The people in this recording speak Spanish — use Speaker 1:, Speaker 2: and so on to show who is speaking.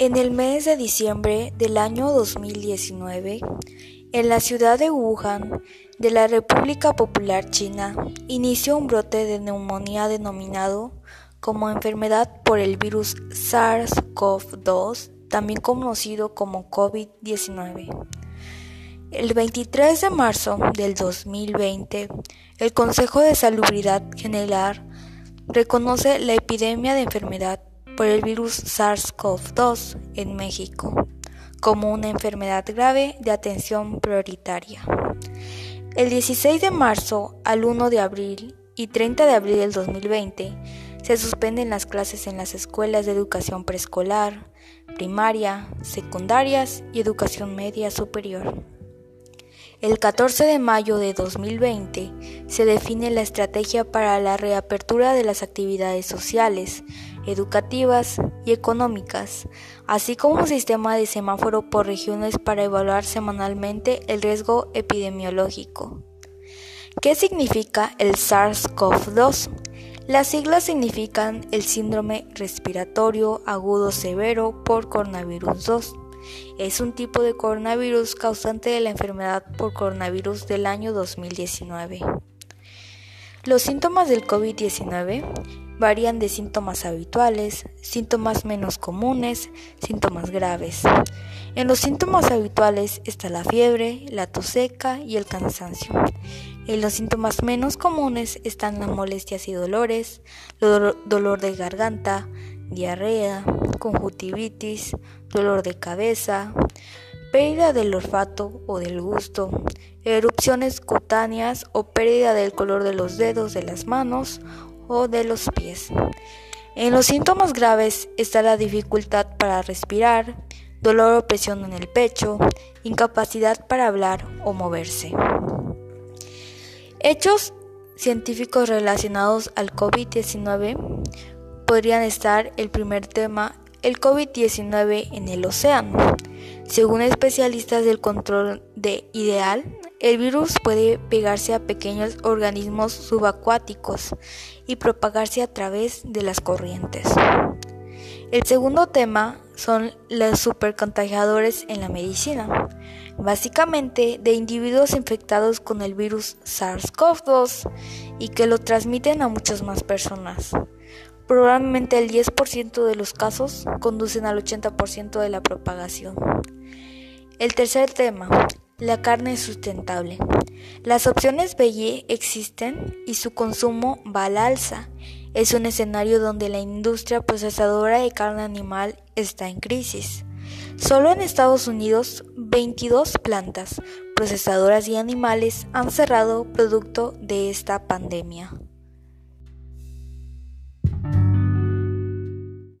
Speaker 1: En el mes de diciembre del año 2019, en la ciudad de Wuhan, de la República Popular China, inició un brote de neumonía denominado como enfermedad por el virus SARS-CoV-2, también conocido como COVID-19. El 23 de marzo del 2020, el Consejo de Salubridad General reconoce la epidemia de enfermedad por el virus SARS-CoV-2 en México como una enfermedad grave de atención prioritaria. El 16 de marzo al 1 de abril y 30 de abril del 2020 se suspenden las clases en las escuelas de educación preescolar, primaria, secundarias y educación media superior. El 14 de mayo de 2020 se define la estrategia para la reapertura de las actividades sociales, educativas y económicas, así como un sistema de semáforo por regiones para evaluar semanalmente el riesgo epidemiológico. ¿Qué significa el SARS-CoV-2? Las siglas significan el síndrome respiratorio agudo severo por coronavirus 2 es un tipo de coronavirus causante de la enfermedad por coronavirus del año 2019. Los síntomas del COVID-19 varían de síntomas habituales, síntomas menos comunes, síntomas graves. En los síntomas habituales está la fiebre, la tos seca y el cansancio. En los síntomas menos comunes están las molestias y dolores, dolor de garganta, diarrea, conjuntivitis, dolor de cabeza, pérdida del olfato o del gusto, erupciones cutáneas o pérdida del color de los dedos de las manos o de los pies. En los síntomas graves está la dificultad para respirar, dolor o presión en el pecho, incapacidad para hablar o moverse. Hechos científicos relacionados al COVID-19 podrían estar el primer tema, el COVID-19 en el océano. Según especialistas del control de ideal, el virus puede pegarse a pequeños organismos subacuáticos y propagarse a través de las corrientes. El segundo tema son los supercontagiadores en la medicina, básicamente de individuos infectados con el virus SARS-CoV-2 y que lo transmiten a muchas más personas. Probablemente el 10% de los casos conducen al 80% de la propagación. El tercer tema, la carne sustentable. Las opciones BY existen y su consumo va al alza. Es un escenario donde la industria procesadora de carne animal está en crisis. Solo en Estados Unidos, 22 plantas procesadoras y animales han cerrado producto de esta pandemia.